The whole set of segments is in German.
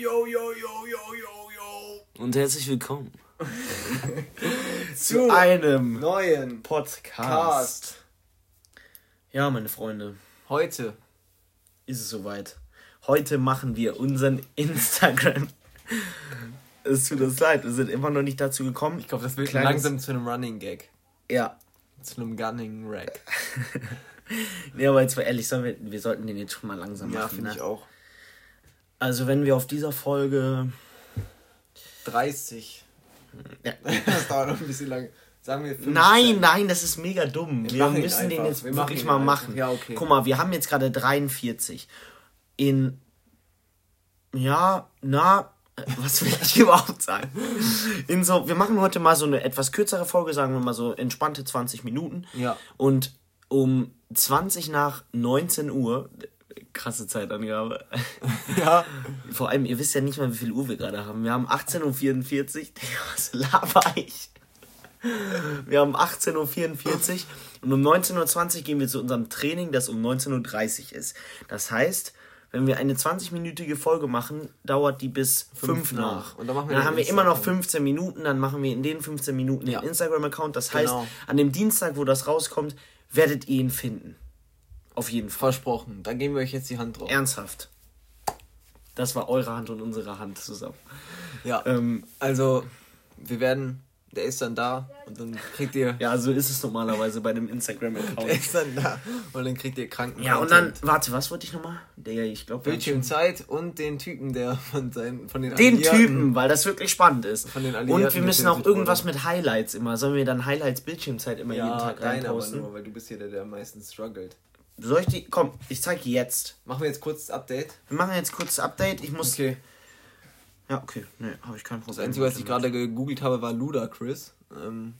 yo, yo, yo, yo, yo, yo. Und herzlich willkommen Zu einem neuen Podcast. Cast. Ja, meine Freunde, Heute. ist es soweit. Heute machen wir unseren Instagram. es tut uns leid, wir sind immer noch nicht dazu gekommen. Ich glaube, das wird Kleines- langsam zu einem Running Gag. Ja. Zu einem Gunning Rack. Nee, aber jetzt mal ehrlich, sollen wir, wir sollten den jetzt schon mal langsam Ja, machen. finde ne? ich auch. Also, wenn wir auf dieser Folge. 30. Ja. Das dauert noch ein bisschen lang. Sagen wir 15. Nein, nein, das ist mega dumm. Wir Wir, müssen den jetzt Wir wirklich mal einfach. machen. Ja, okay. Guck mal, wir haben jetzt gerade 43. In. Ja, na. äh, Was will ich überhaupt sagen? In so, wir machen heute mal so eine etwas kürzere Folge, sagen wir mal so entspannte 20 Minuten. Ja. Und um 20 nach 19 Uhr, krasse Zeitangabe. Ja. Vor allem, ihr wisst ja nicht mal, wie viel Uhr wir gerade haben. Wir haben 18.44 Uhr. Was laber ich? Wir haben 18.44 Uhr und um 19.20 Uhr gehen wir zu unserem Training, das um 19.30 Uhr ist. Das heißt, wenn wir eine 20-minütige Folge machen, dauert die bis 5 nach. nach. Und dann machen wir dann haben wir immer noch Instagram. 15 Minuten, dann machen wir in den 15 Minuten Ja. den Instagram-Account. Das heißt, Genau. an dem Dienstag, wo das rauskommt, werdet ihr ihn finden. Auf jeden Fall. Versprochen. Da geben wir euch jetzt die Hand drauf. Ernsthaft. Das war eure Hand und unsere Hand zusammen. Ja. Ähm, Also, wir werden. Der ist dann da und dann kriegt ihr. ja, so ist es normalerweise bei dem Der Instagram-Account. ist dann da und dann kriegt ihr Kranken. Ja, und dann, warte, was wollte ich nochmal? Der, ich glaube, Bildschirmzeit und den Typen, der von, seinen, von den Den Alliierten- Typen, weil das wirklich spannend ist. Von den und Alliierten wir müssen auch irgendwas mit Highlights immer. Sollen wir dann Highlights Bildschirmzeit immer jeden Ja, Tag dein aber reinposten? nur, weil du bist hier der, der am meisten struggelt. Soll ich die. Komm, ich zeige jetzt. Machen wir jetzt kurz das Update. Wir machen jetzt kurz das Update. Ich muss. Okay. Ja, okay. Nee, habe ich kein Problem. Das Einzige, was ich gerade gegoogelt habe, war Ludacris. Ähm,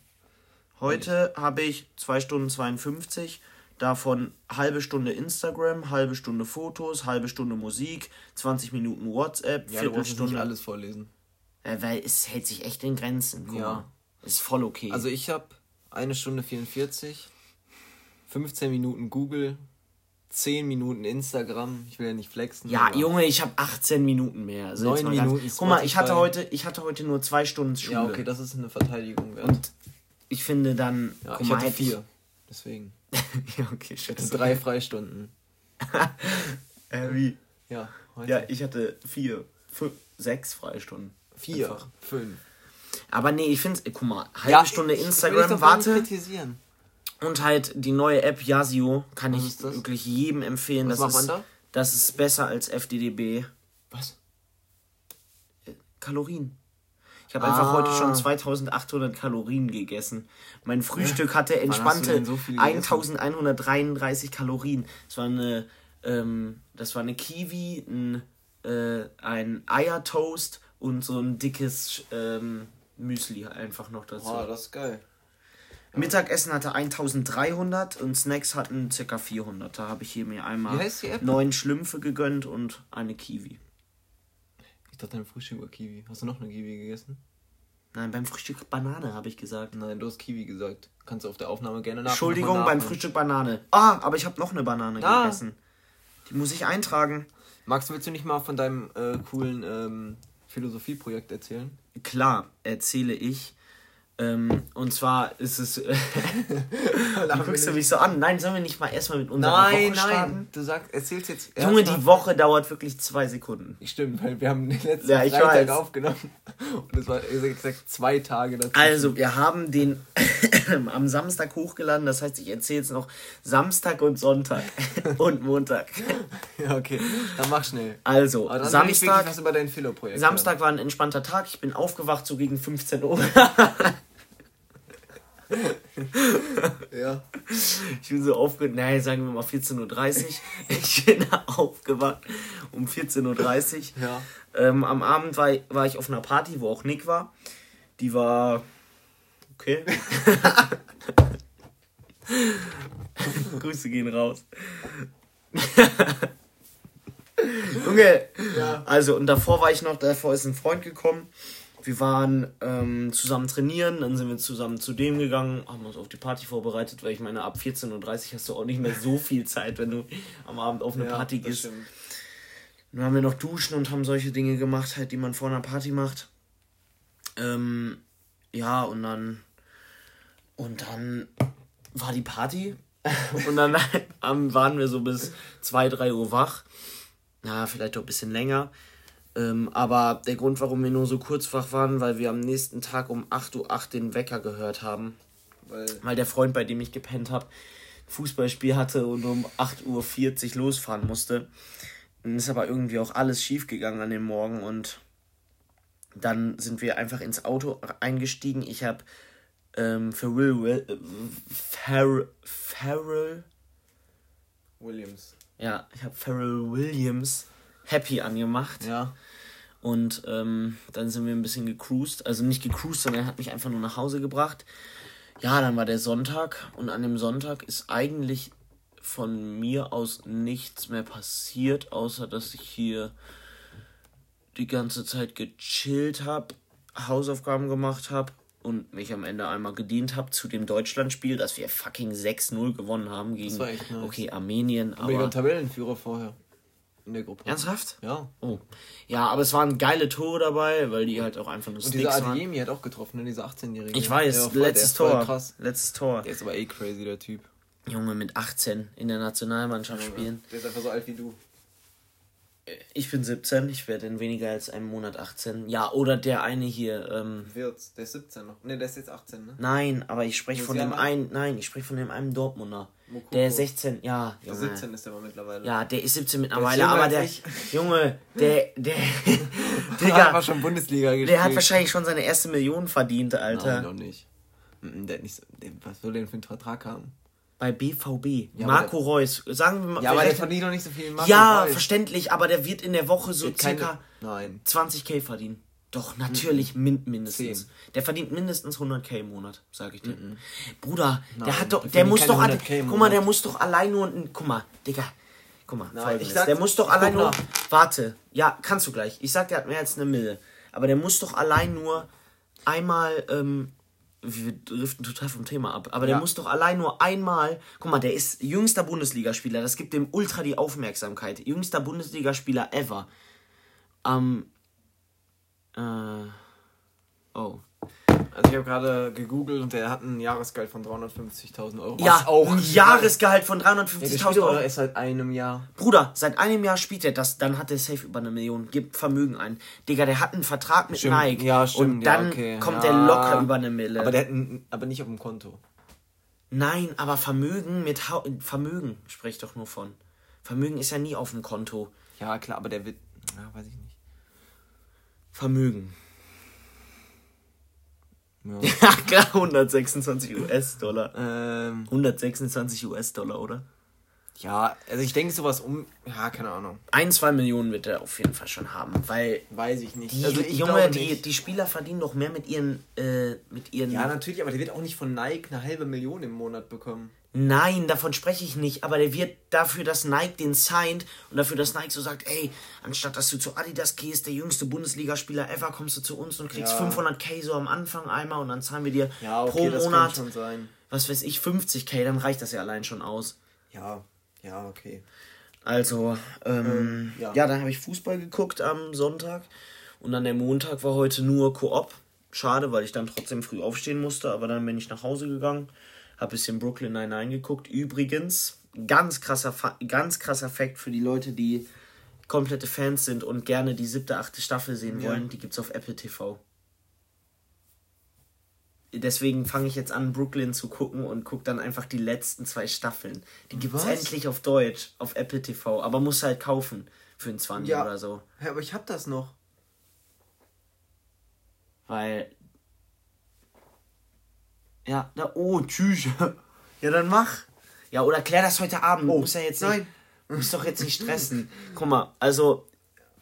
Heute habe ich 2 Stunden 52, davon halbe Stunde Instagram, halbe Stunde Fotos, halbe Stunde Musik, 20 Minuten WhatsApp, ja, Viertelstunde. nicht alles vorlesen. Äh, weil es hält sich echt in Grenzen. Guck Ja. mal. Ist voll okay. Also ich habe eine Stunde 44, 15 Minuten Google, 10 Minuten Instagram. Ich will ja nicht flexen. ja, Junge, ich habe 18 Minuten mehr. Also Neun jetzt mal ganz- Minuten Guck mal, ich hatte Spotify. heute, ich hatte heute nur zwei Stunden Schule. Ja, okay, das ist eine Verteidigung wert. Und ich finde dann. ja, ich mal, hatte hätte vier. Deswegen. ja, okay, Ich hatte scheiße. drei Freistunden. Äh, wie? Ja, heute. Ja, ich hatte vier, fünf, sechs Freistunden. vier, Einfach. fünf. Aber nee, ich finde guck mal, halbe Ja, Stunde ich- ich Instagram, doch gar warte. kritisieren. Und halt die neue App Yasio kann Was ich wirklich jedem empfehlen. Was das ist, da? Das ist besser als FDDB. Was? Kalorien. Ich habe Ah. einfach heute schon 2800 Kalorien gegessen. Mein Frühstück hatte entspannte so viel gegessen? 1133 Kalorien. Das war eine, ähm, das war eine Kiwi, ein, äh, ein Eiertoast und so ein dickes ähm, Müsli einfach noch dazu. Oh, das ist geil. Mittagessen hatte 1300 und Snacks hatten ca. 400. Da habe ich hier mir einmal neun Schlümpfe gegönnt und eine Kiwi. Ich dachte, dein Frühstück war Kiwi. Hast du noch eine Kiwi gegessen? Nein, beim Frühstück Banane habe ich gesagt. Nein, du hast Kiwi gesagt. Kannst du auf der Aufnahme gerne nach. Entschuldigung, beim. Frühstück Banane. Ah, aber ich habe noch eine Banane Ah. gegessen. Die muss ich eintragen. Max, willst du nicht mal von deinem äh, coolen ähm, Philosophieprojekt erzählen? Klar, erzähle ich. Ähm, und zwar ist es. Wie guckst du mich so an? Nein, sollen wir nicht mal erstmal mit unserer Nein, Woche starten? nein. Du sagst, erzählst jetzt. Junge, die Woche dauert wirklich zwei Sekunden. Stimmt, weil wir haben den letzten Ja, Freitag weiß. aufgenommen. Und es war gesagt zwei Tage dazu. Also, wir haben den am Samstag hochgeladen. Das heißt, ich erzähle jetzt noch Samstag und Sonntag und Montag. Ja, okay. Dann mach schnell. Also, Aber dann will ich Samstag, was über dein Philo-Projekt. Samstag war ein entspannter Tag. Ich bin aufgewacht so gegen 15 Uhr. Ja. Ich bin so aufgewacht, nein, sagen wir mal 14.30 Uhr. Ich bin aufgewacht um 14.30 Uhr. Ja. Ähm, am Abend war, war ich auf einer Party, wo auch Nick war. Die war okay. Grüße gehen raus. Junge, Ja. also und davor war ich noch, davor ist ein Freund gekommen. Wir waren ähm, zusammen trainieren, dann sind wir zusammen zu dem gegangen, haben uns auf die Party vorbereitet, weil ich meine, ab 14.30 Uhr hast du auch nicht mehr so viel Zeit, wenn du am Abend auf eine Ja, Party gehst. stimmt. Dann haben wir noch duschen und haben solche Dinge gemacht, halt, die man vor einer Party macht. Ähm, ja, und dann. Und dann war die Party. und dann waren wir so bis 2, 3 Uhr wach. Ja, vielleicht auch ein bisschen länger. Ähm, aber der Grund, warum wir nur so kurz wach waren, weil wir am nächsten Tag um 8.08 Uhr den Wecker gehört haben. Weil, weil der Freund, bei dem ich gepennt habe, Fußballspiel hatte und um 8.40 Uhr losfahren musste. Dann ist aber irgendwie auch alles schief gegangen an dem Morgen und dann sind wir einfach ins Auto eingestiegen. Ich habe ähm, Pharrell, Will, äh, Pharrell, Pharrell Williams. Ja, ich habe Pharrell Williams Happy angemacht. Ja. Und ähm, dann sind wir ein bisschen gecruised. Also nicht gecruised, sondern er hat mich einfach nur nach Hause gebracht. Ja, dann war der Sonntag und an dem Sonntag ist eigentlich von mir aus nichts mehr passiert, außer dass ich hier die ganze Zeit gechillt habe, Hausaufgaben gemacht habe und mich am Ende einmal gedient habe zu dem Deutschlandspiel, dass wir fucking 6-0 gewonnen haben gegen nice. okay, Armenien. Aber, aber ich war Tabellenführer vorher in der Gruppe. Ernsthaft? Ja. Oh. Ja, aber es waren geile Tore dabei, weil die halt auch einfach nur Und dieser Adeyemi hat auch getroffen, ne? dieser 18-Jährige. Ich weiß, letztes Tor. Krass. Letztes Tor. Der ist aber eh crazy, der Typ. Junge, mit 18 in der Nationalmannschaft Junge, spielen. Der ist einfach so alt wie du. Ich bin 17, ich werde in weniger als einem Monat 18. Ja, oder der eine hier. Ähm, Wirtz, der ist 17 noch. Ne, der ist jetzt 18, ne? Nein, aber ich spreche von dem einen. Nein, ich spreche von dem einen Dortmunder. Mokoko. Der 16, ja. Junge. Der 17 ist der aber mittlerweile. Ja, der ist 17 mittlerweile, aber der. Junge, der. der Digga. hat schon Bundesliga gespielt. Der hat wahrscheinlich schon seine erste Million verdient, Alter. Nein, noch nicht. Der hat nicht was soll der denn für einen Vertrag haben? Bei BVB. Ja, Marco Reus. Sagen wir mal. Ja, aber der verdient doch nicht so viel. Marco ja, Reus. verständlich, aber der wird in der Woche so circa keine, 20k verdienen. Doch, natürlich mhm. min mindestens. 10. Der verdient mindestens 100k im Monat, sag ich dir. Mhm. Bruder, nein, der hat doch, der muss doch, guck mal, der muss doch allein nur, guck mal, Digga, guck mal, nein, ich sag, der muss doch allein nur, warte, ja, kannst du gleich. Ich sag, der hat mehr als eine Mille, aber der muss doch allein nur einmal ähm, wir driften total vom Thema ab, aber ja. der muss doch allein nur einmal, guck mal, der ist jüngster Bundesligaspieler, das gibt dem ultra die Aufmerksamkeit, jüngster Bundesligaspieler ever. Ähm, äh, oh. Also ich habe gerade gegoogelt und der hat ein Jahresgehalt von 350.000 Euro. Ja, auch ein Jahresgehalt von 350.000 Euro. Er ist seit einem Jahr. Bruder, seit einem Jahr spielt er das, dann hat er safe über eine Million, gibt Vermögen ein. Digga, der hat einen Vertrag mit stimmt. Nike. Ja, stimmt. Und dann ja, okay. kommt ja. er locker über eine Mille. Aber der hat ein, aber nicht auf dem Konto. Nein, aber Vermögen mit ha Vermögen spricht doch nur von. Vermögen ist ja nie auf dem Konto. Ja, klar, aber der wird. Ja, weiß ich nicht. Vermögen. Ja, klar, 126 US-Dollar. Ähm, 126 US-Dollar, oder? Ja, also ich denke sowas um, ja, keine Ahnung. Ein, zwei Millionen wird er auf jeden Fall schon haben, weil... Weiß ich nicht. Die, also ich Junge, die, die Spieler verdienen doch mehr mit ihren, äh, mit ihren... Ja, natürlich, aber der wird auch nicht von Nike eine halbe Million im Monat bekommen. Nein, davon spreche ich nicht, aber der wird dafür, dass Nike den signed und dafür, dass Nike so sagt, ey, anstatt dass du zu Adidas gehst, der jüngste Bundesligaspieler ever, kommst du zu uns und kriegst ja. 500k so am Anfang einmal und dann zahlen wir dir ja, okay, pro Monat, was weiß ich, 50k, dann reicht das ja allein schon aus. Ja, ja, okay. Also, ähm, ähm ja. ja, dann habe ich Fußball geguckt am Sonntag und dann der Montag war heute nur Koop. Schade, weil ich dann trotzdem früh aufstehen musste, aber dann bin ich nach Hause gegangen habe bisschen Brooklyn Nine-Nine geguckt. Übrigens, ganz krasser, ganz krasser Fact für die Leute, die komplette Fans sind und gerne die siebte, achte Staffel sehen ja. wollen. Die gibt es auf Apple TV. Deswegen fange ich jetzt an, Brooklyn zu gucken und gucke dann einfach die letzten zwei Staffeln. Die gibt es endlich auf Deutsch, auf Apple TV. Aber muss halt kaufen für ein 20 ja. oder so. Ja, aber ich habe das noch. Weil ja, da, oh, tschüss. Ja, dann mach. Ja, oder klär das heute Abend. Oh, muss ja jetzt nicht, nein. Muss doch jetzt nicht stressen. Guck mal, also,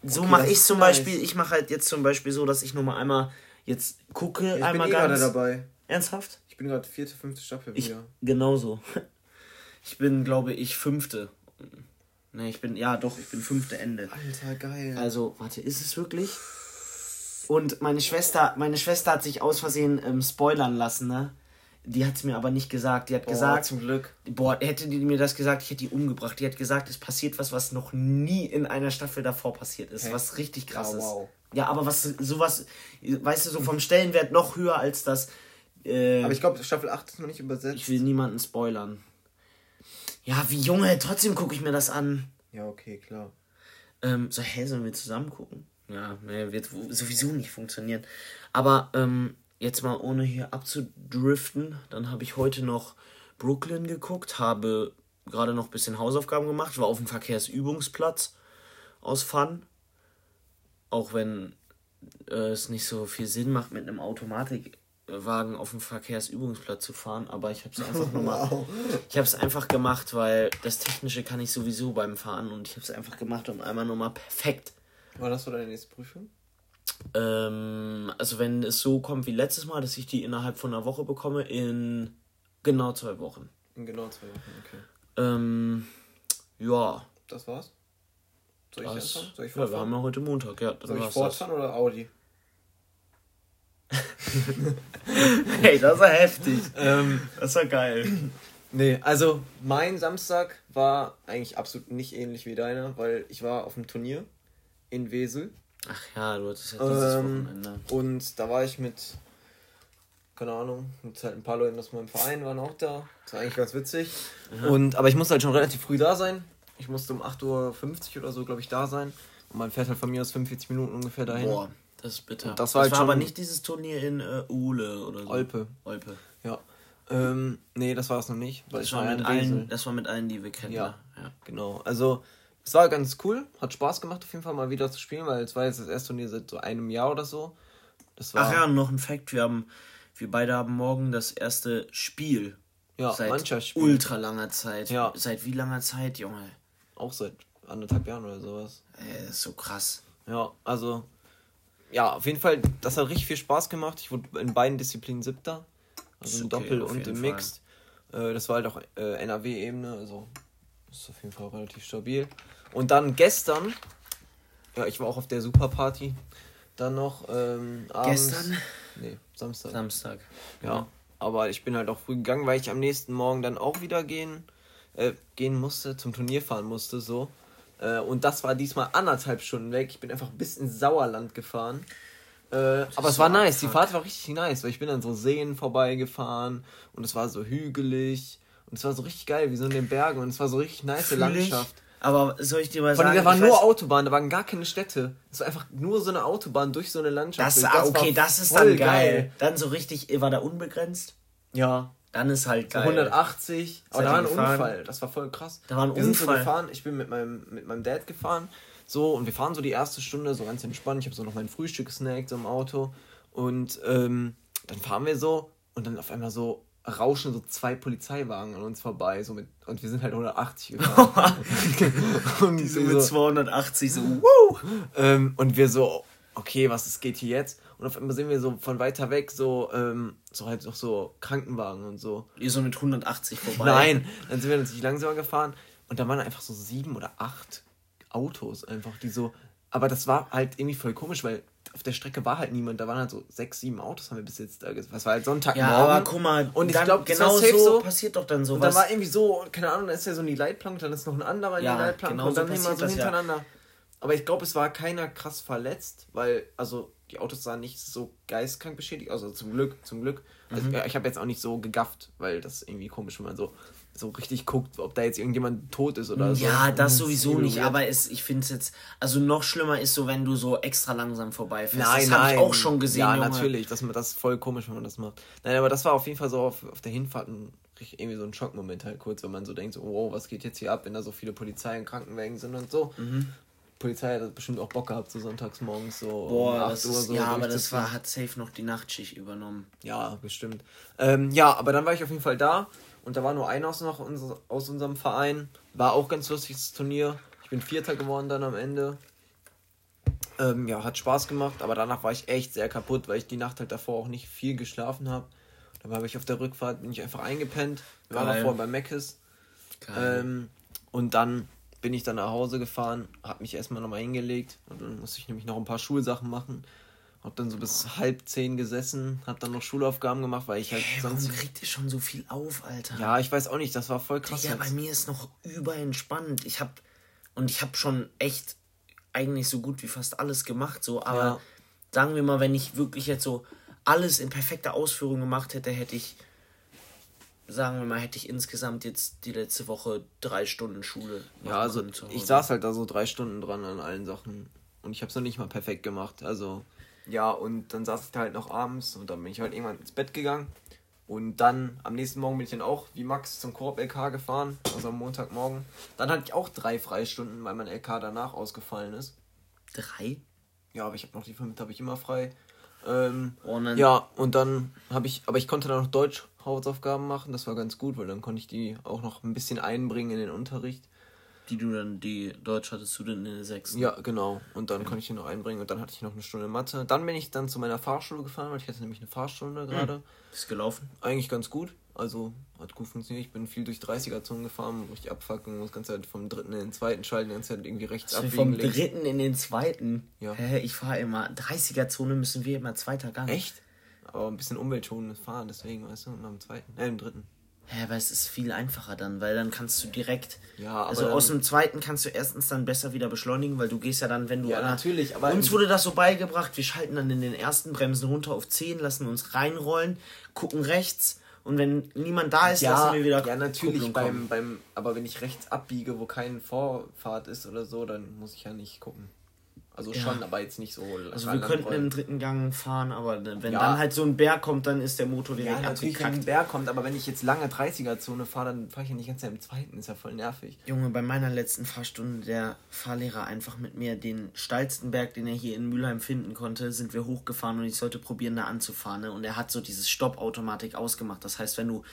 so okay, mache ich zum nice. Beispiel. Ich mache halt jetzt zum Beispiel so, dass ich nur mal einmal jetzt gucke. Ja, ich einmal bin eh ganz. dabei. Ernsthaft? Ich bin gerade vierte, fünfte Staffel ich, wieder. Genauso. Ich bin, glaube ich, fünfte. Ne, ich bin, ja doch, ich bin fünfte Ende. Alter, geil. Also, warte, ist es wirklich? Und meine Schwester, meine Schwester hat sich aus Versehen ähm, spoilern lassen, ne? Die hat es mir aber nicht gesagt. Die hat Boah, gesagt, zum Glück. boah, hätte die mir das gesagt, ich hätte die umgebracht. Die hat gesagt, es passiert was, was noch nie in einer Staffel davor passiert ist, Hä? was richtig krass Ja, ist. wow. Ja, aber was sowas, weißt du, so vom Stellenwert noch höher als das. Äh, Aber ich glaube, Staffel 8 ist noch nicht übersetzt. ich will niemanden spoilern. Ja, wie Junge, trotzdem gucke ich mir das an. Ja, okay, klar. Ähm, so, hä, sollen wir zusammen gucken? Ja, nee, wird sowieso nicht funktionieren. Aber ähm, jetzt mal ohne hier abzudriften, dann habe ich heute noch Brooklyn geguckt, habe gerade noch ein bisschen Hausaufgaben gemacht, war auf dem Verkehrsübungsplatz aus Fun. Auch wenn äh, es nicht so viel Sinn macht, mit einem Automatikwagen auf dem Verkehrsübungsplatz zu fahren, aber ich habe es einfach Wow. ich habe es einfach gemacht, weil das Technische kann ich sowieso beim Fahren und ich habe es einfach gemacht, um einmal nur mal perfekt. War das so deine nächste Prüfung? Ähm, also wenn es so kommt wie letztes Mal, dass ich die innerhalb von einer Woche bekomme, in genau zwei Wochen. In genau zwei Wochen, okay. Ähm, ja. Das war's? Soll ich Das, anfangen? Soll ich ja, wir fortfahren? haben ja heute Montag, ja. Soll ich war's das. fortfahren oder Audi? Hey, das war heftig. Ähm, Das war geil. nee, also mein Samstag war eigentlich absolut nicht ähnlich wie deiner, weil ich war auf dem Turnier in Wesel Ach ja, du hattest ja dieses Ähm, Wochenende. und da war ich mit, keine Ahnung, mit halt ein paar Leuten aus meinem Verein waren auch da. Das war eigentlich ganz witzig. Und, aber ich musste halt schon relativ früh da sein. Ich musste um 8.50 Uhr oder so, glaube ich, da sein. Und man fährt halt von mir aus 45 Minuten ungefähr dahin. Boah, das ist bitter. Und das war halt aber schon- nicht dieses Turnier in äh, Uhle oder so. Olpe. Olpe. Ja. Ähm, nee, das war es noch nicht. Weil Das war, mit allen, das war mit allen, die wir kennen. Ja. ja. Genau. Also, es war ganz cool. Hat Spaß gemacht, auf jeden Fall mal wieder zu spielen, weil es war jetzt das erste Turnier seit so einem Jahr oder so. Ach ja, noch ein Fact: Wir haben, wir beide haben morgen das erste Spiel. Ja, seit Mannschaftsspiel. ultra langer Zeit. Ja. Seit wie langer Zeit, Junge? auch seit anderthalb Jahren oder sowas. Ey, das ist so krass. Ja, also, ja, auf jeden Fall, das hat richtig viel Spaß gemacht. Ich wurde in beiden Disziplinen siebter. Also im okay, Doppel und im. Mixed. Äh, das war halt auch äh, NRW-Ebene, also ist auf jeden Fall relativ stabil. Und dann gestern, ja, ich war auch auf der Superparty. Dann noch ähm, abends. Gestern? Nee, Samstag. Samstag. Ja, aber ich bin halt auch früh gegangen, weil ich am nächsten Morgen dann auch wieder gehen, äh, gehen musste, zum Turnier fahren musste, so. Äh, und das war diesmal anderthalb Stunden weg. Ich bin einfach bis ins Sauerland gefahren. Äh, aber es war nice, die. Fahrt war richtig nice, weil ich bin an so Seen vorbeigefahren und es war so hügelig und es war so richtig geil, wie so in den Bergen und es war so richtig nice Fühl ich. Landschaft. Aber soll ich dir mal allem, sagen, da war ich nur weiß- Autobahn, da waren gar keine Städte. Es war einfach nur so eine Autobahn durch so eine Landschaft. das, ah, okay, das ist dann geil. Dann so richtig, war da unbegrenzt? Ja, Dann ist halt geil. 180. Aber da war ein gefahren? Unfall. Das war voll krass. Da war ein wir sind so Unfall. gefahren. Ich bin mit meinem, mit meinem Dad gefahren. So, und wir fahren so die erste Stunde so ganz entspannt. Ich habe so noch mein Frühstück gesnackt so im Auto. Und ähm, dann fahren wir so und dann auf einmal so rauschen so zwei Polizeiwagen an uns vorbei. So mit, und wir sind halt 180 gefahren. und, Die so wir mit so, 280 so, wuh! ähm, und wir so, okay, was es geht hier jetzt? Und auf einmal sehen wir so von weiter weg so, ähm, so halt noch so Krankenwagen und so. Ihr so mit 180 vorbei. Nein, dann sind wir natürlich langsamer gefahren und da waren einfach so sieben oder acht Autos einfach, die so. Aber das war halt irgendwie voll komisch, weil auf der Strecke war halt niemand. Da waren halt so sechs, sieben Autos, haben wir bis jetzt da. Was war halt Sonntagmorgen. Ja, aber guck mal, und ich glaube, genau so so. passiert doch dann Und sowas. dann war irgendwie so, keine Ahnung, da ist ja so in die Leitplanke, dann ist noch ein anderer in Ja, die Leitplanke genau und dann so wir so das, ja. hintereinander. Aber ich glaube, es war keiner krass verletzt, weil, also, die Autos sahen nicht so geistkrank beschädigt, also zum Glück, zum Glück. Also, Mhm. ich habe jetzt auch nicht so gegafft, weil das ist irgendwie komisch, wenn man so, so richtig guckt, ob da jetzt irgendjemand tot ist oder so. ja, das ist sowieso übel nicht, weird. aber es, ich finde es jetzt, also noch schlimmer ist so, wenn du so extra langsam vorbeifährst. Nein, das nein. habe ich auch schon gesehen, Ja, Junge. natürlich. Das, das ist voll komisch, wenn man das macht. Nein, aber das war auf jeden Fall so auf, auf der Hinfahrt ein, irgendwie so ein Schockmoment halt kurz, wenn man so denkt, so, wow, was geht jetzt hier ab, wenn da so viele Polizei und Krankenwagen sind und so. Mhm. Polizei hat bestimmt auch Bock gehabt, so sonntags morgens so Boah, um 8 das Uhr ist, so ja, aber das war, hat safe noch die Nachtschicht übernommen. Ja, bestimmt. Ähm, ja, aber dann war ich auf jeden Fall da und da war nur einer aus, noch aus unserem Verein. War auch ganz lustiges Turnier. Ich bin Vierter geworden dann am Ende. Ähm, ja, hat Spaß gemacht, aber danach war ich echt sehr kaputt, weil ich die Nacht halt davor auch nicht viel geschlafen habe. Dann habe ich auf der Rückfahrt bin ich einfach eingepennt. Wir waren davor bei Meckes. Ähm, und dann bin ich dann nach Hause gefahren, habe mich erstmal nochmal hingelegt und dann musste ich nämlich noch ein paar Schulsachen machen. Hab dann so bis halb zehn gesessen, hab dann noch Schulaufgaben gemacht, weil ich halt Hey, sonst. warum kriegt ihr schon so viel auf, Alter? Ja, ich weiß auch nicht, das war voll krass. Ja, bei mir ist noch überentspannt. Ich hab und ich hab schon echt eigentlich so gut wie fast alles gemacht, so, aber Ja. sagen wir mal, wenn ich wirklich jetzt so alles in perfekter Ausführung gemacht hätte, hätte ich sagen wir mal, hätte ich insgesamt jetzt die letzte Woche drei Stunden Schule. Ja, also ich saß halt da so drei Stunden dran an allen Sachen und ich habe es noch nicht mal perfekt gemacht. Also ja, und dann saß ich da halt noch abends und dann bin ich halt irgendwann ins Bett gegangen und dann am nächsten Morgen bin ich dann auch wie Max zum Koop LK gefahren, also am Montagmorgen. Dann hatte ich auch drei Freistunden, weil mein LK danach ausgefallen ist. drei. Ja, aber ich habe noch die fünf, habe ich immer frei. Ähm, dann- ja, und dann habe ich, aber ich konnte dann noch Deutsch Hausaufgaben machen, das war ganz gut, weil dann konnte ich die auch noch ein bisschen einbringen in den Unterricht. Die du dann, die Deutsch hattest du dann in der sechsten. Ja, genau. Und dann konnte ich die noch einbringen und dann hatte ich noch eine Stunde Mathe. Dann bin ich dann zu meiner Fahrschule gefahren, weil ich hatte nämlich eine Fahrstunde gerade. Ist gelaufen. Eigentlich ganz gut. Also hat gut funktioniert. Ich bin viel durch 30er-Zonen gefahren, wo ich abfacken muss, ganze Zeit vom dritten in den zweiten schalten, die ganze Zeit irgendwie rechts Also abbiegen. vom links. dritten in den zweiten. Ja. Hä, ich fahre immer 30er-Zone müssen wir immer zweiter Gang. Echt? Aber ein bisschen umweltschonendes Fahren, deswegen, weißt du, immer im zweiten, äh, im dritten. Hä, aber es ist viel einfacher dann, weil dann kannst du direkt. Ja, aber Also aus dem zweiten kannst du erstens dann besser wieder beschleunigen, weil du gehst ja dann, wenn du. Ja, an der- natürlich, aber Uns wurde das so beigebracht, wir schalten dann in den ersten Bremsen runter auf 10, lassen uns reinrollen, gucken rechts und wenn niemand da ist, Ja, lassen wir wieder. ja natürlich Kupplung beim, kommen. beim, aber wenn ich rechts abbiege, wo kein Vorfahrt ist oder so, dann muss ich ja nicht gucken. Also Ja. schon, aber jetzt nicht so. Also wir könnten im dritten Gang fahren, aber wenn Ja. dann halt so ein Berg kommt, dann ist der Motor ja, direkt natürlich, wenn ein abgekackt. Berg kommt, aber wenn ich jetzt lange 30er-Zone fahre, dann fahre ich ja nicht ganz im zweiten, ist ja voll nervig. Junge, bei meiner letzten Fahrstunde der Fahrlehrer einfach mit mir den steilsten Berg, den er hier in Mülheim finden konnte, sind wir hochgefahren und ich sollte probieren, da anzufahren. Ne? Und er hat so dieses Stoppautomatik ausgemacht. Das heißt, wenn du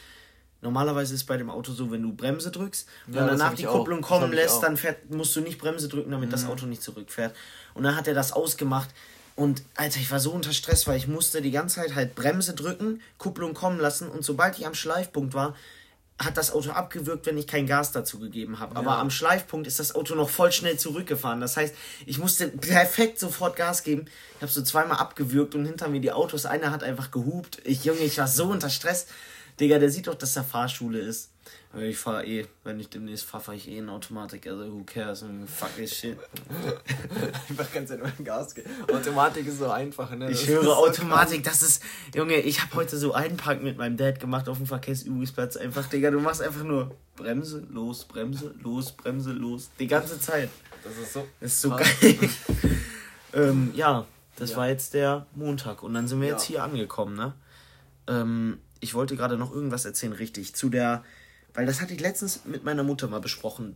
normalerweise ist bei dem Auto so, wenn du Bremse drückst und Ja, danach die auch. Kupplung Das kommen lässt, auch. dann fährt, musst du nicht Bremse drücken, damit das Auto nicht zurückfährt. Und dann hat er das ausgemacht. Und Alter, ich war so unter Stress, weil ich musste die ganze Zeit halt Bremse drücken, Kupplung kommen lassen und sobald ich am Schleifpunkt war, hat das Auto abgewürgt, wenn ich kein Gas dazu gegeben habe. Aber Ja. am Schleifpunkt ist das Auto noch voll schnell zurückgefahren. Das heißt, ich musste perfekt sofort Gas geben. Ich habe so zweimal abgewürgt und hinter mir die Autos. Einer hat einfach gehupt. Ich, Junge, ich war so unter Stress. Digga, der sieht doch, dass da Fahrschule ist. Aber Ich fahre eh, wenn ich demnächst fahre, fahre ich eh in Automatik. Also, who cares? Fuck this shit. Einfach ganz nur ein Gas geben. Automatik ist so einfach, ne? Das Ich höre so Automatik, das ist. Junge, ich habe heute so Einpark mit meinem Dad gemacht auf dem Verkehrsübungsplatz. Einfach, Digga, du machst einfach nur Bremse, los, Bremse, los, Bremse, los. Die ganze Zeit. Das ist so. Das ist so krass. geil. ähm, ja, das Ja. war jetzt der Montag. Und dann sind wir Ja. jetzt hier angekommen, ne? Ähm, ich wollte gerade noch irgendwas erzählen, richtig. Zu der. Weil das hatte ich letztens mit meiner Mutter mal besprochen.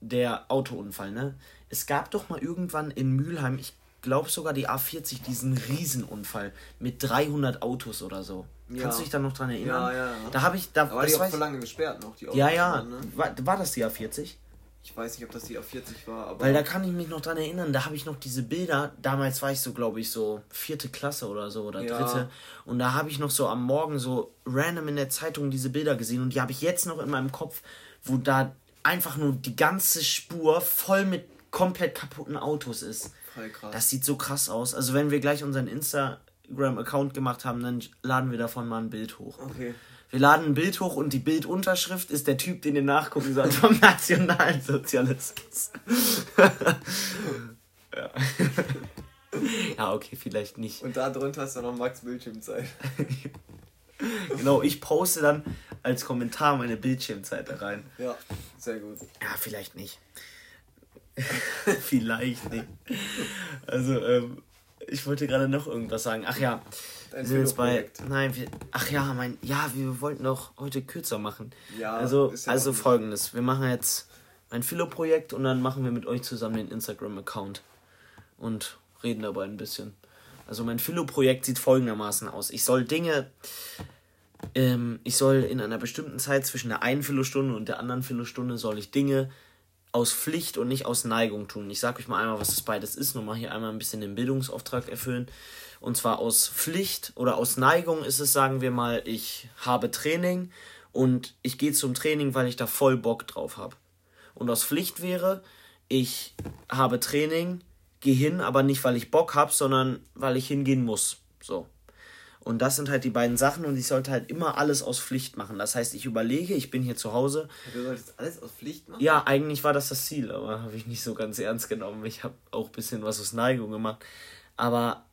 Der Autounfall, ne? Es gab doch mal irgendwann in Mülheim, ich glaube sogar die A40, diesen Riesenunfall mit 300 Autos oder so. Ja. Kannst du dich da noch dran erinnern? Ja, ja, ja. Da habe ich. Da, das die auch für lange gesperrt noch, die ja, Autos, ja. Ne? War, war das die A40? Ich weiß nicht, ob das die A40 war, aber. Weil da kann ich mich noch dran erinnern, da habe ich noch diese Bilder, damals war ich so, glaube ich, so vierte Klasse oder so oder Ja. dritte. Und da habe ich noch so am Morgen so random in der Zeitung diese Bilder gesehen und die habe ich jetzt noch in meinem Kopf, wo da einfach nur die ganze Spur voll mit komplett kaputten Autos ist. Voll krass. Das sieht so krass aus. Also wenn wir gleich unseren Instagram-Account gemacht haben, dann laden wir davon mal ein Bild hoch. okay. Wir laden ein Bild hoch und die Bildunterschrift ist der Typ, den ihr nachgucken sollt vom Nationalsozialismus. ja. ja, okay, vielleicht nicht. Und da drunter hast du noch Max Bildschirmzeit. Genau, ich poste dann als Kommentar meine Bildschirmzeit da rein. Ja, sehr gut. Ja, vielleicht nicht. vielleicht nicht. Also, ähm, ich wollte gerade noch irgendwas sagen. Ach ja, Dein wir sind jetzt bei. Nein, wir, ach ja, mein. Ja, wir wollten doch heute kürzer machen. Ja, also, ja also folgendes. Wir machen jetzt ein Philo-Projekt und dann machen wir mit euch zusammen den Instagram-Account. Und reden dabei ein bisschen. Also mein Philo-Projekt sieht folgendermaßen aus. Ich soll Dinge. Ähm, ich soll in einer bestimmten Zeit zwischen der einen Philo-Stunde und der anderen Philo-Stunde soll ich Dinge aus Pflicht und nicht aus Neigung tun. Ich sage euch mal einmal, was das beides ist, nur mal hier einmal ein bisschen den Bildungsauftrag erfüllen. Und zwar aus Pflicht oder aus Neigung ist es, sagen wir mal, ich habe Training und ich gehe zum Training, weil ich da voll Bock drauf habe. Und aus Pflicht wäre, ich habe Training, gehe hin, aber nicht, weil ich Bock habe, sondern weil ich hingehen muss. So. Und das sind halt die beiden Sachen und ich sollte halt immer alles aus Pflicht machen. Das heißt, ich überlege, ich bin hier zu Hause. Du solltest alles aus Pflicht machen? Ja, eigentlich war das das Ziel, aber habe ich nicht so ganz ernst genommen. Ich habe auch ein bisschen was aus Neigung gemacht. Aber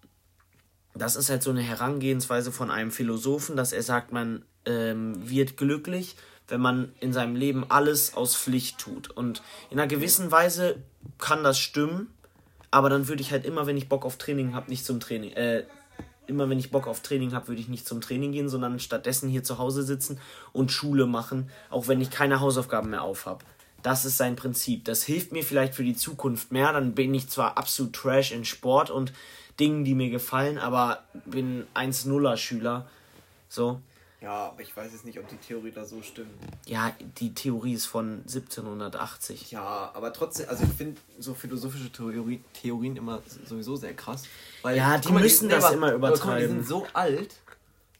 das ist halt so eine Herangehensweise von einem Philosophen, dass er sagt, man ähm, wird glücklich, wenn man in seinem Leben alles aus Pflicht tut. Und in einer gewissen Weise kann das stimmen, aber dann würde ich halt immer, wenn ich Bock auf Training habe, nicht zum Training, äh, immer wenn ich Bock auf Training habe, würde ich nicht zum Training gehen, sondern stattdessen hier zu Hause sitzen und Schule machen, auch wenn ich keine Hausaufgaben mehr auf habe. Das ist sein Prinzip. Das hilft mir vielleicht für die Zukunft mehr. Dann bin ich zwar absolut trash in Sport und Dingen, die mir gefallen, aber bin 1-0er Schüler. So. Ja, aber ich weiß jetzt nicht, ob die Theorie da so stimmt. Ja, die Theorie ist von 1780. Ja, aber trotzdem, also ich finde so philosophische Theorie, Theorien immer sowieso sehr krass. Weil, ja, die mal, müssen das immer aber, übertreiben. Mal, die sind so alt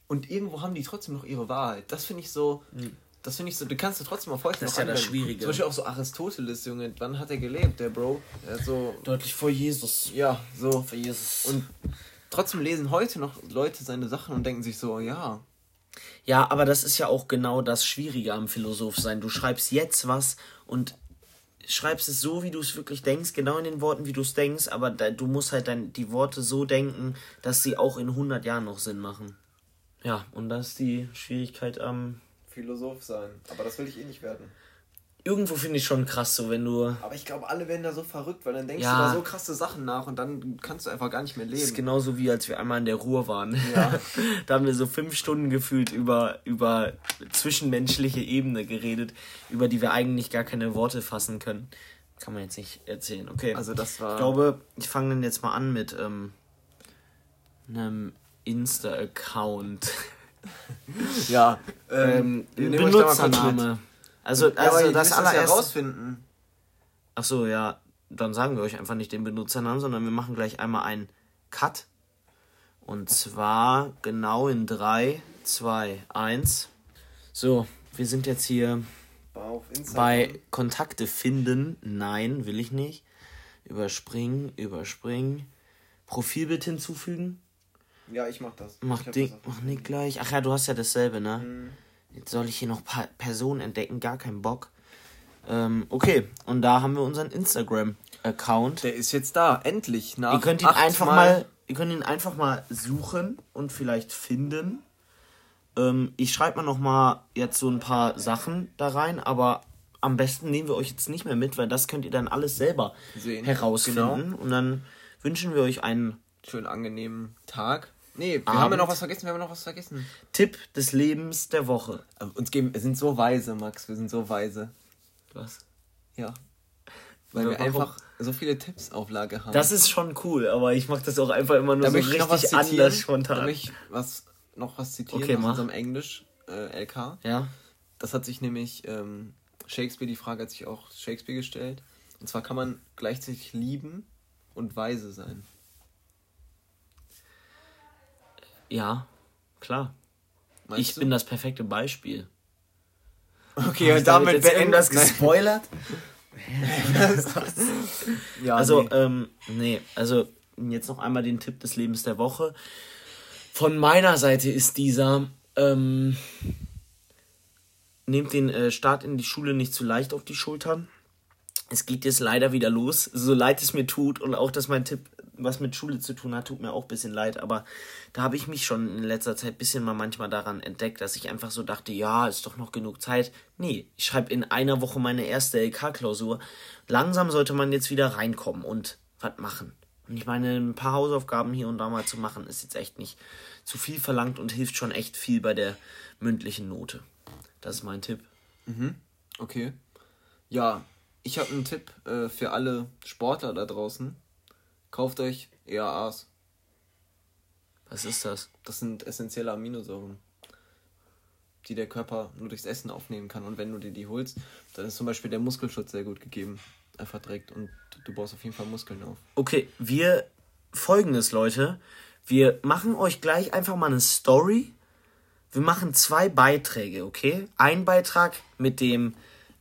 und irgendwo haben die trotzdem noch ihre Wahrheit. Das finde ich so. Mhm. Das finde ich so, du kannst du trotzdem auf heute Das ist ja das Schwierige. Zum Beispiel auch so Aristoteles, Junge. Wann hat er gelebt, der Bro? Er so, Deutlich vor Jesus. Ja, so. Vor Jesus. Und trotzdem lesen heute noch Leute seine Sachen und denken sich so, ja. Ja, aber das ist ja auch genau das Schwierige am Philosoph sein. Du schreibst jetzt was und schreibst es so, wie du es wirklich denkst, genau in den Worten, wie du es denkst, aber da, du musst halt dann die Worte so denken, dass sie auch in 100 Jahren noch Sinn machen. Ja, und das ist die Schwierigkeit am Philosoph sein. Aber das will ich eh nicht werden. Irgendwo finde ich schon krass, so wenn du. Aber ich glaube, alle werden da so verrückt, weil dann denkst Ja. du da so krasse Sachen nach und dann kannst du einfach gar nicht mehr Das ist leben. genauso wie als wir einmal in der Ruhr waren. Ja. da haben wir so fünf Stunden gefühlt über, über zwischenmenschliche Ebene geredet, über die wir eigentlich gar keine Worte fassen können. Kann man jetzt nicht erzählen. Okay. Also das war. ich glaube, ich fange dann jetzt mal an mit ähm, einem Insta-Account. ja. Ähm, kurz Benutzername. Also, ja, also das das ja allererste. rausfinden. Ach so, ja, dann sagen wir euch einfach nicht den Benutzernamen, sondern wir machen gleich einmal einen Cut. Und zwar genau in 3, 2, 1. So, wir sind jetzt hier bei Kontakte finden. Nein, will ich nicht. Überspringen, überspringen. Profilbild hinzufügen. Ja, ich mach das. Mach, ich Dick, mach Nick gleich. Ach ja, du hast ja dasselbe, ne? Mhm. Jetzt soll ich hier noch pa Personen entdecken, gar keinen Bock. Ähm, okay, und da haben wir unseren Instagram-Account. Der ist jetzt da, endlich. Nach Ihr könnt ihn einfach mal, ihr könnt ihn einfach mal suchen und vielleicht finden. Ähm, ich schreibe mal noch mal jetzt so ein paar Sachen da rein, aber am besten nehmen wir euch jetzt nicht mehr mit, weil das könnt ihr dann alles selber Sehen. herausfinden. Und dann wünschen wir euch einen schön angenehmen Tag. Nee, wir Abend. haben ja noch was vergessen, wir haben noch was vergessen. Tipp des Lebens der Woche. Aber Uns geben, wir sind so weise, Max, wir sind so weise. Was? Ja. Weil Ja, wir warum? einfach so viele Tipps auf Lage haben. Das ist schon cool, aber ich mache das auch einfach immer nur da so möchte ich noch was richtig zitieren. anders Da spontan. möchte ich was, noch was zitieren Okay, aus mach. unserem Englisch äh, LK. Ja. Das hat sich nämlich ähm, Shakespeare, die Frage hat sich auch Shakespeare gestellt. Und zwar kann man gleichzeitig lieben und weise sein. Ja, klar. Meinst ich du? bin das perfekte Beispiel. Okay, und damit beenden irgendwas Nein. gespoilert? Ja, Also, nee. ähm, nee, also jetzt noch einmal den Tipp des Lebens der Woche. Von meiner Seite ist dieser, ähm, nehmt den äh, Start in die Schule nicht zu leicht auf die Schultern. Es geht jetzt leider wieder los, so leid es mir tut und auch, dass mein Tipp was mit Schule zu tun hat, tut mir auch ein bisschen leid, aber da habe ich mich schon in letzter Zeit ein bisschen mal manchmal daran entdeckt, dass ich einfach so dachte, ja, ist doch noch genug Zeit. Nee, ich schreibe in einer Woche meine erste LK-Klausur. Langsam sollte man jetzt wieder reinkommen und was machen. Und ich meine, ein paar Hausaufgaben hier und da mal zu machen, ist jetzt echt nicht zu viel verlangt und hilft schon echt viel bei der mündlichen Note. Das ist mein Tipp. Okay. Ja, ich habe einen Tipp äh, für alle Sportler da draußen. Kauft euch EAAs. Was ist das? Das sind essentielle Aminosäuren, die der Körper nur durchs Essen aufnehmen kann. Und wenn du dir die holst, dann ist zum Beispiel der Muskelschutz sehr gut gegeben. Einfach direkt und du baust auf jeden Fall Muskeln auf. Okay, wir folgendes, Leute. Wir machen euch gleich einfach mal eine Story. Wir machen zwei Beiträge, okay? Ein Beitrag mit dem,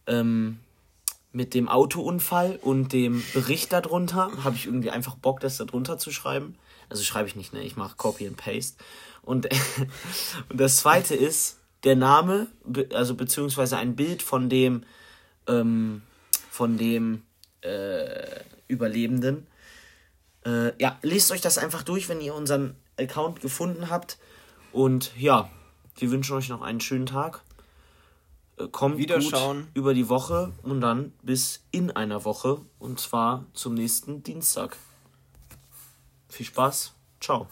ähm, mit dem Autounfall und dem Bericht darunter habe ich irgendwie einfach Bock, das darunter zu schreiben. Also schreibe ich nicht, ne? Ich mache Copy and Paste. Und, und das zweite ist der Name, also beziehungsweise ein Bild von dem, ähm, von dem äh, Überlebenden. Äh, ja, lest euch das einfach durch, wenn ihr unseren Account gefunden habt. Und ja, wir wünschen euch noch einen schönen Tag. Äh, kommt gut über die Woche und dann bis in einer Woche. Und zwar zum nächsten Dienstag. Viel Spaß. Ciao.